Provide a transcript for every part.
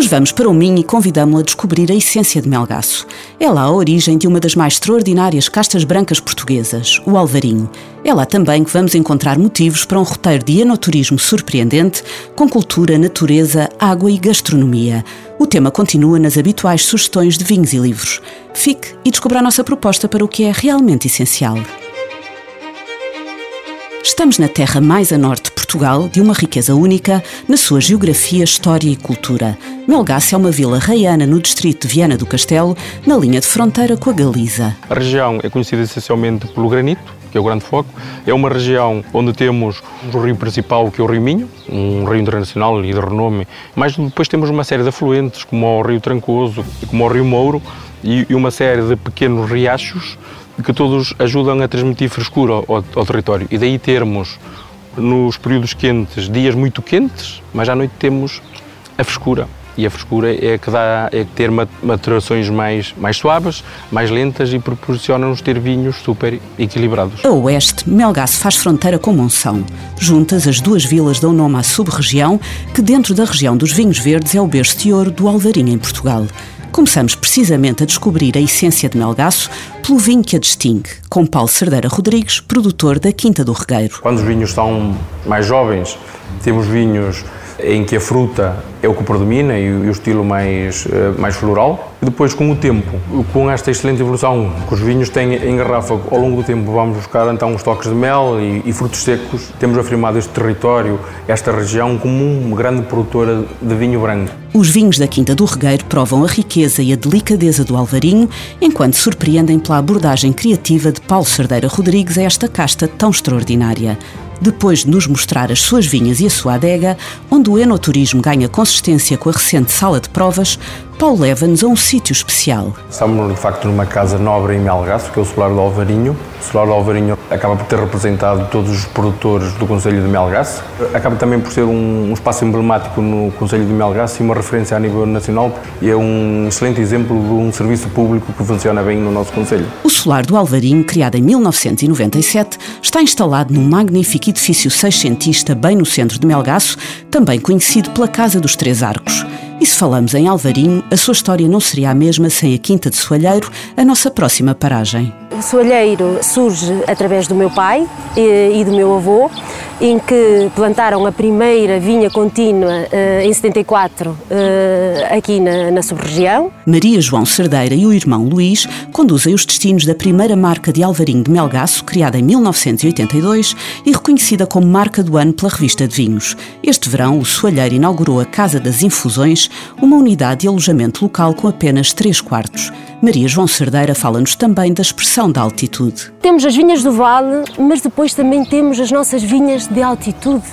Hoje vamos para o Minho e convidamos-la a descobrir a essência de Melgaço. É lá a origem de uma das mais extraordinárias castas brancas portuguesas, o Alvarinho. É lá também que vamos encontrar motivos para um roteiro de enoturismo surpreendente, com cultura, natureza, água e gastronomia. O tema continua nas habituais sugestões de vinhos e livros. Fique e descubra a nossa proposta para o que é realmente essencial. Estamos na terra mais a norte Portugal, de uma riqueza única na sua geografia, história e cultura. Melgaço é uma vila raiana no distrito de Viana do Castelo, na linha de fronteira com a Galiza. A região é conhecida essencialmente pelo granito, que é o grande foco. É uma região onde temos o rio principal, que é o Rio Minho, um rio internacional e de renome, mas depois temos uma série de afluentes, como o Rio Trancoso, como o Rio Mouro, e uma série de pequenos riachos que todos ajudam a transmitir frescura ao, ao território. E daí termos, nos períodos quentes, dias muito quentes, mas à noite temos a frescura. E a frescura é que dá é ter maturações mais, mais suaves, mais lentas e proporciona-nos ter vinhos super equilibrados. A oeste, Melgaço faz fronteira com Monção. Juntas, as duas vilas dão nome à sub-região, que dentro da região dos vinhos verdes é o berço de ouro do Alvarinho em Portugal. Começamos precisamente a descobrir a essência de Melgaço pelo vinho que a distingue, com Paulo Cerdeira Rodrigues, produtor da Quinta do Regueiro. Quando os vinhos são mais jovens, temos vinhos em que a fruta é o que predomina e o estilo mais, eh, mais floral. E depois, com o tempo, com esta excelente evolução que os vinhos têm em garrafa, ao longo do tempo vamos buscar então os toques de mel e, e frutos secos. Temos afirmado este território, esta região, como uma grande produtora de vinho branco. Os vinhos da Quinta do Regueiro provam a riqueza e a delicadeza do Alvarinho, enquanto surpreendem pela abordagem criativa de Paulo Cerdeira Rodrigues a esta casta tão extraordinária depois de nos mostrar as suas vinhas e a sua adega, onde o enoturismo ganha consistência com a recente sala de provas, Paulo leva-nos a um sítio especial. Estamos, de facto, numa casa nobre em Melgaço, que é o Solar do Alvarinho. O Solar do Alvarinho acaba por ter representado todos os produtores do Conselho de Melgaço. Acaba também por ser um, espaço emblemático no Conselho de Melgaço e uma referência a nível nacional. E é um excelente exemplo de um serviço público que funciona bem no nosso Conselho. O Solar do Alvarinho, criado em 1997, está instalado num magnífico edifício seiscentista bem no centro de Melgaço, também conhecido pela Casa dos Três Arcos. E se falamos em Alvarinho, a sua história não seria a mesma sem a Quinta de Soalheiro, a nossa próxima paragem. Soalheiro surge através do meu pai e do meu avô, em que plantaram a primeira vinha contínua uh, em 74 uh, eh, aqui na, na sub-região. Maria João Cerdeira e o irmão Luís conduzem os destinos da primeira marca de Alvarinho de Melgaço, criada em 1982 e reconhecida como marca do ano pela revista de vinhos. Este verão, o Soalheiro inaugurou a Casa das Infusões, uma unidade de alojamento local com apenas 3 quartos. Maria João Cerdeira fala-nos também da expressão da altitude. Temos as vinhas do vale, mas depois também temos as nossas vinhas de altitude.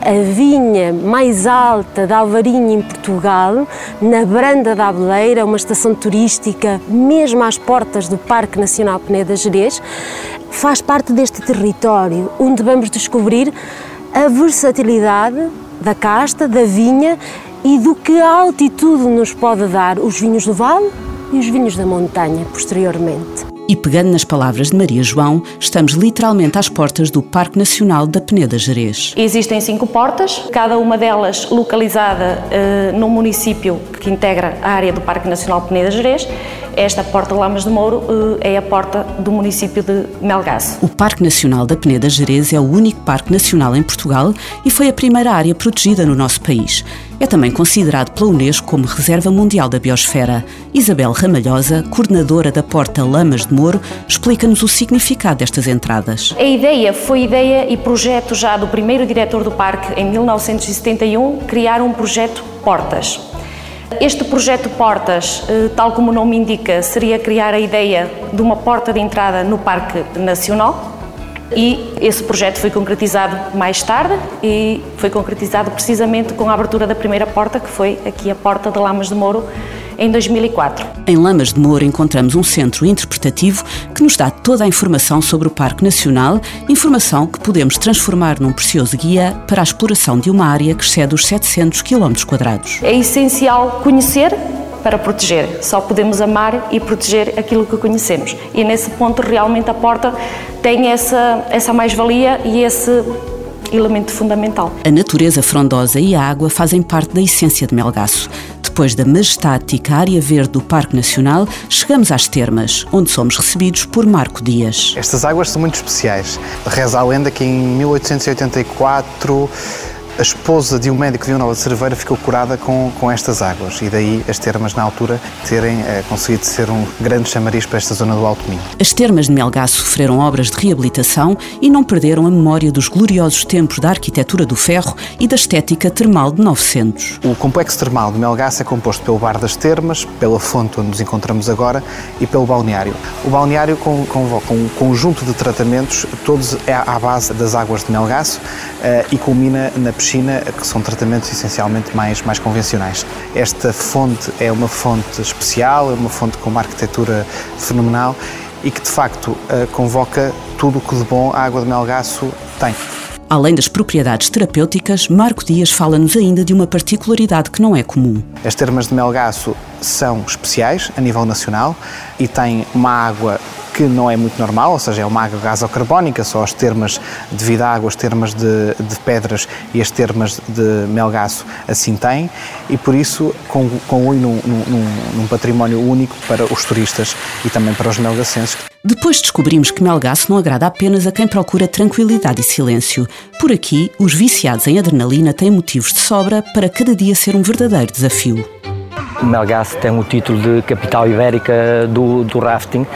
A vinha mais alta da Alvarinha em Portugal, na Branda da Abeleira, uma estação turística mesmo às portas do Parque Nacional Peneda Gerês, faz parte deste território onde vamos descobrir a versatilidade da casta, da vinha e do que a altitude nos pode dar os vinhos do vale e os vinhos da montanha posteriormente. E pegando nas palavras de Maria João, estamos literalmente às portas do Parque Nacional da Peneda Gerês. Existem cinco portas, cada uma delas localizada uh, num município que integra a área do Parque Nacional Peneda Gerês esta Porta de Lamas de Mouro eh, é a porta do município de Melgaço. O Parque Nacional da Peneda Gerês é o único parque nacional em Portugal e foi a primeira área protegida no nosso país. É também considerado pela Unesco como Reserva Mundial da Biosfera. Isabel Ramalhosa, coordenadora da Porta Lamas de Mouro, explica-nos o significado destas entradas. A ideia foi ideia e projeto já do primeiro diretor do parque em 1971, criar um projeto Portas. Este projeto Portas, eh, tal como o nome indica, seria criar a ideia de uma porta de entrada no Parque Nacional. E esse projeto foi concretizado mais tarde e foi concretizado precisamente com a abertura da primeira porta, que foi aqui a Porta de Lamas de Mouro, em 2004. Em Lamas de Moura encontramos um centro interpretativo que nos dá toda a informação sobre o Parque Nacional, informação que podemos transformar num precioso guia para a exploração de uma área que excede os 700 km quadrados. É essencial conhecer para proteger. Só podemos amar e proteger aquilo que conhecemos. E nesse ponto, realmente, a porta tem essa, essa mais-valia e esse elemento fundamental. A natureza frondosa e a água fazem parte da essência de Melgaço. Depois da majestática área verde do Parque Nacional, chegamos às termas, onde somos recebidos por Marco Dias. Estas águas são muito especiais. Reza a lenda que em 1884 a esposa de um médico de Nova de Cerveira ficou curada com, com estas águas e daí as termas na altura terem é, conseguido ser um grande chamariz para esta zona do Alto Minho. As termas de Melgaço sofreram obras de reabilitação e não perderam a memória dos gloriosos tempos da arquitetura do ferro e da estética termal de 900. O complexo termal de Melgaço é composto pelo Bar das Termas, pela fonte onde nos encontramos agora e pelo balneário. O balneário convoca um conjunto de tratamentos, todos é à base das águas de Melgaço uh, e culmina na piscina Que são tratamentos essencialmente mais, mais convencionais. Esta fonte é uma fonte especial, é uma fonte com uma arquitetura fenomenal e que de facto eh, convoca tudo o que de bom a água de Melgaço tem. Além das propriedades terapêuticas, Marco Dias fala-nos ainda de uma particularidade que não é comum. As termas de Melgaço são especiais a nível nacional e têm uma água que não é muito normal, ou seja, é uma água gasocarbónica, só as termas de vida água, as termas de, de, pedras e as termas de melgaço assim têm, e por isso conluem num, num, num património único para os turistas e também para os melgacenses. Depois descobrimos que Melgaço não agrada apenas a quem procura tranquilidade e silêncio. Por aqui, os viciados em adrenalina têm motivos de sobra para cada dia ser um verdadeiro desafio. Melgaço tem o título de capital ibérica do, do rafting,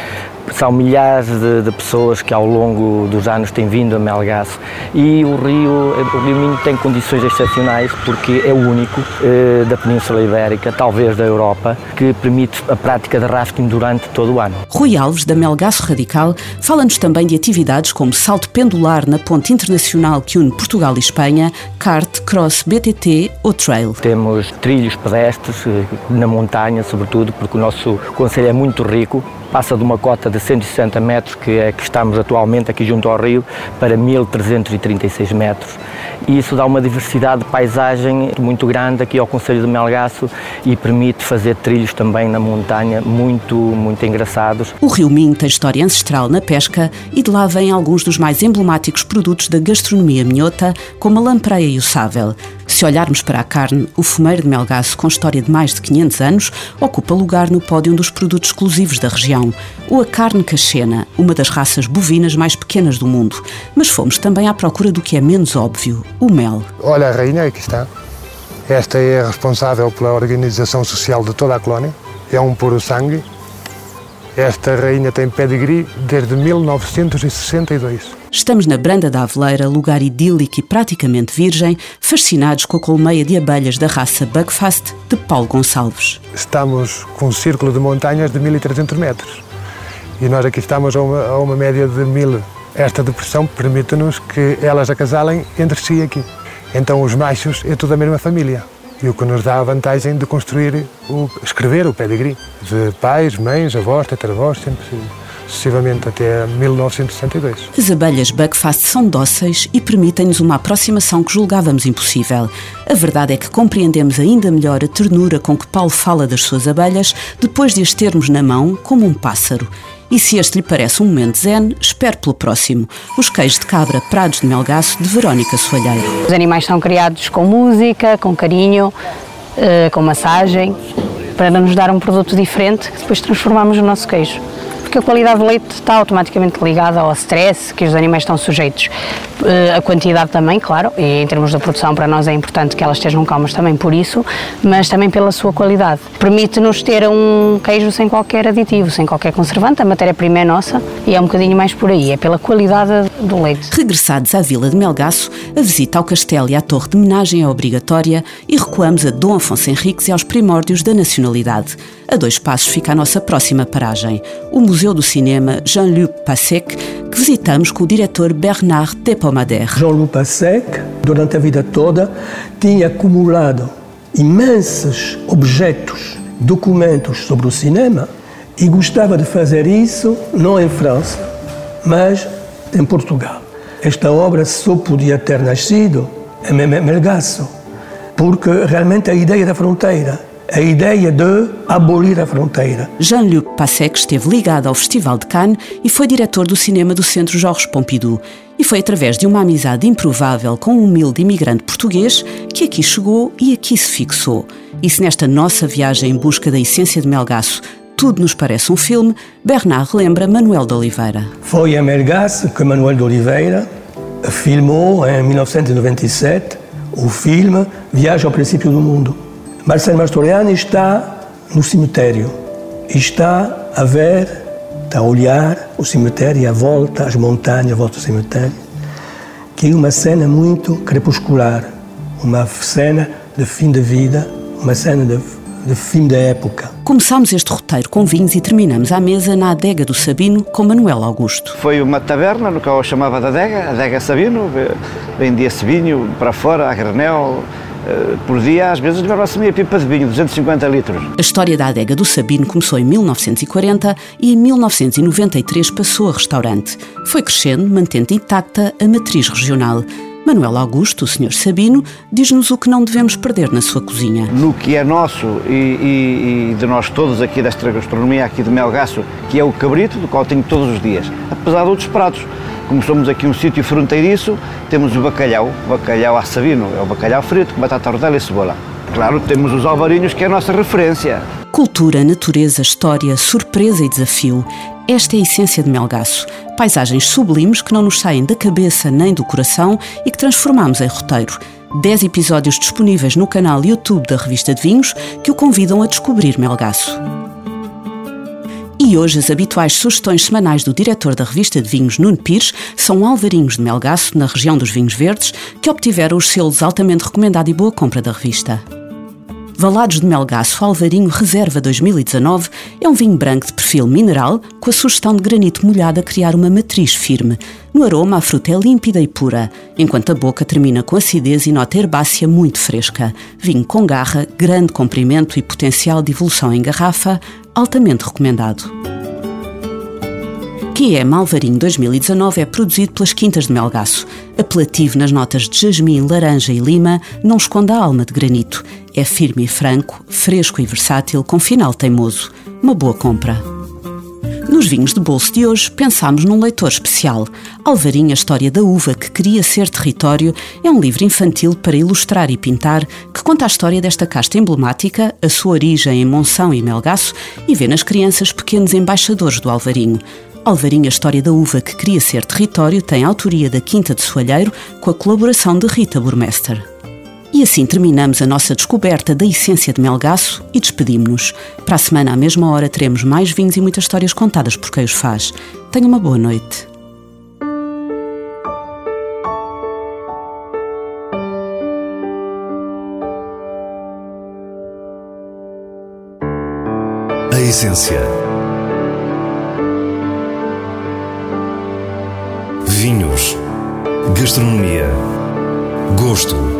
são milhares de, de, pessoas que ao longo dos anos têm vindo a Melgaço e o rio, o rio Minho tem condições excepcionais porque é o único eh, da Península Ibérica, talvez da Europa, que permite a prática de rafting durante todo o ano. Rui Alves, da Melgaço Radical, fala-nos também de atividades como salto pendular na ponte internacional que une Portugal e Espanha, kart, cross, BTT ou trail. Temos trilhos pedestres eh, na montanha, sobretudo, porque o nosso conselho é muito rico passa de uma cota de 160 metros, que é que estamos atualmente aqui junto ao rio, para 1336 metros. E isso dá uma diversidade de paisagem muito grande aqui ao Conselho de Melgaço e permite fazer trilhos também na montanha muito, muito engraçados. O Rio Minho tem história ancestral na pesca e de lá vêm alguns dos mais emblemáticos produtos da gastronomia minhota, como a lampreia e o sável. Se olharmos para a carne, o fumeiro de Melgaço, com história de mais de 500 anos, ocupa lugar no pódio dos produtos exclusivos da região. Ou a carne cachena, uma das raças bovinas mais pequenas do mundo. Mas fomos também à procura do que é menos óbvio, o mel. Olha a rainha, aqui está. Esta é responsável pela organização social de toda a colónia. É um puro sangue. Esta rainha tem pedigree desde 1962. Estamos na Branda da Aveleira, lugar idílico e praticamente virgem, fascinados com a colmeia de abelhas da raça Buckfast de Paulo Gonçalves. Estamos com um círculo de montanhas de 1300 metros e nós aqui estamos a uma, a uma média de 1000. Esta depressão permite-nos que elas acasalem entre si aqui. Então os machos é toda a mesma família e o que nos dá a vantagem de construir, o, escrever o pedigree de pais, mães, avós, tetravós, sempre sucessivamente até 1962. As abelhas Buckfast são dóceis e permitem-nos uma aproximação que julgávamos impossível. A verdade é que compreendemos ainda melhor a ternura com que Paulo fala das suas abelhas depois de as termos na mão como um pássaro. E se este lhe parece um momento zen, espere pelo próximo. Os queijos de cabra Prados de Melgaço, de Verónica Soalheiro. Os animais são criados com música, com carinho, eh, com massagem, para nos dar um produto diferente que depois transformamos no nosso queijo porque a qualidade do leite está automaticamente ligada ao stress que os animais estão sujeitos. Eh, a quantidade também, claro, e em termos da produção para nós é importante que elas estejam calmas também por isso, mas também pela sua qualidade. Permite-nos ter um queijo sem qualquer aditivo, sem qualquer conservante, a matéria-prima é nossa e é um bocadinho mais por aí, é pela qualidade do leite. Regressados à Vila de Melgaço, a visita ao castelo e à torre de homenagem é obrigatória e recuamos a Dom Afonso Henriques e aos primórdios da nacionalidade. A dois passos fica a nossa próxima paragem, o Museu do Cinema Jean-Luc Passec, que visitamos com o diretor Bernard Tepomader. Jean-Luc Passec, durante a vida toda, tinha acumulado imensos objetos documentos sobre o cinema e gostava de fazer isso não em França, mas em Portugal. Esta obra só podia ter nascido em Melgaço, porque realmente a ideia da fronteira a ideia de abolir a fronteira. Jean-Luc Passec esteve ligado ao Festival de Cannes e foi diretor do cinema do Centro Georges Pompidou. E foi através de uma amizade improvável com um humilde imigrante português que aqui chegou e aqui se fixou. E se nesta nossa viagem em busca da essência de Melgaço tudo nos parece um filme, Bernard lembra Manuel de Oliveira. Foi em Melgaço que Manuel de Oliveira filmou em 1997 o filme Viagem ao Princípio do Mundo Marcelo Mastroianni está no cemitério e está a ver, está a olhar o cemitério, a volta, as montanhas, a volta do cemitério, que é uma cena muito crepuscular, uma cena de fim de vida, uma cena de, de fim da época. Começámos este roteiro com vinhos e terminamos à mesa na adega do Sabino com Manuel Augusto. Foi uma taberna no que eu chamava de adega, adega Sabino, vendia-se vinho para fora, a granel, por dia, às vezes levava-se meia pipa de vinho, 250 litros. A história da adega do Sabino começou em 1940 e em 1993 passou a restaurante. Foi crescendo, mantendo intacta a matriz regional. Manuel Augusto, o Sr. Sabino, diz-nos o que não devemos perder na sua cozinha. No que é nosso e, e, e, de nós todos aqui desta gastronomia, aqui de Melgaço, que é o cabrito, do qual tenho todos os dias, apesar de outros pratos. Como somos aqui um sítio fronteiriço, temos o bacalhau, o bacalhau a sabino, é o bacalhau frito com batata rodela e cebola. Claro, temos os alvarinhos, que é a nossa referência. Cultura, natureza, história, surpresa e desafio. Esta é a essência de Melgaço. Paisagens sublimes que não nos saem da cabeça nem do coração e que transformamos em roteiro. Dez episódios disponíveis no canal YouTube da Revista de Vinhos que o convidam a descobrir Melgaço. E hoje as habituais sugestões semanais do diretor da revista de vinhos, Nuno Pires, são alvarinhos de Melgaço, na região dos vinhos verdes, que obtiveram os selos altamente recomendado e boa compra da revista. Valados de Melgaço Alvarinho Reserva 2019 é um vinho branco de perfil mineral com a sugestão de granito molhado a criar uma matriz firme. No aroma, a fruta é límpida e pura, enquanto a boca termina com acidez e nota herbácea muito fresca. Vinho com garra, grande comprimento e potencial de evolução em garrafa, altamente recomendado. Que é Malvarinho 2019 é produzido pelas Quintas de Melgaço. Apelativo nas notas de jasmim, laranja e lima, não esconde a alma de granito. É firme e franco, fresco e versátil, com final teimoso. Uma boa compra. Nos vinhos de bolso de hoje, pensámos num leitor especial. Alvarinho, a História da Uva que Queria Ser Território, é um livro infantil para ilustrar e pintar que conta a história desta casta emblemática, a sua origem em Monção e Melgaço e vê nas crianças pequenos embaixadores do Alvarinho. Alvarinho, a História da Uva que Queria Ser Território, tem autoria da Quinta de Soalheiro com a colaboração de Rita Burmester. E assim terminamos a nossa descoberta da essência de Melgaço e despedimos-nos. Para a semana, à mesma hora, teremos mais vinhos e muitas histórias contadas por quem os faz. Tenha uma boa noite. A essência. Vinhos. Gastronomia. Gosto.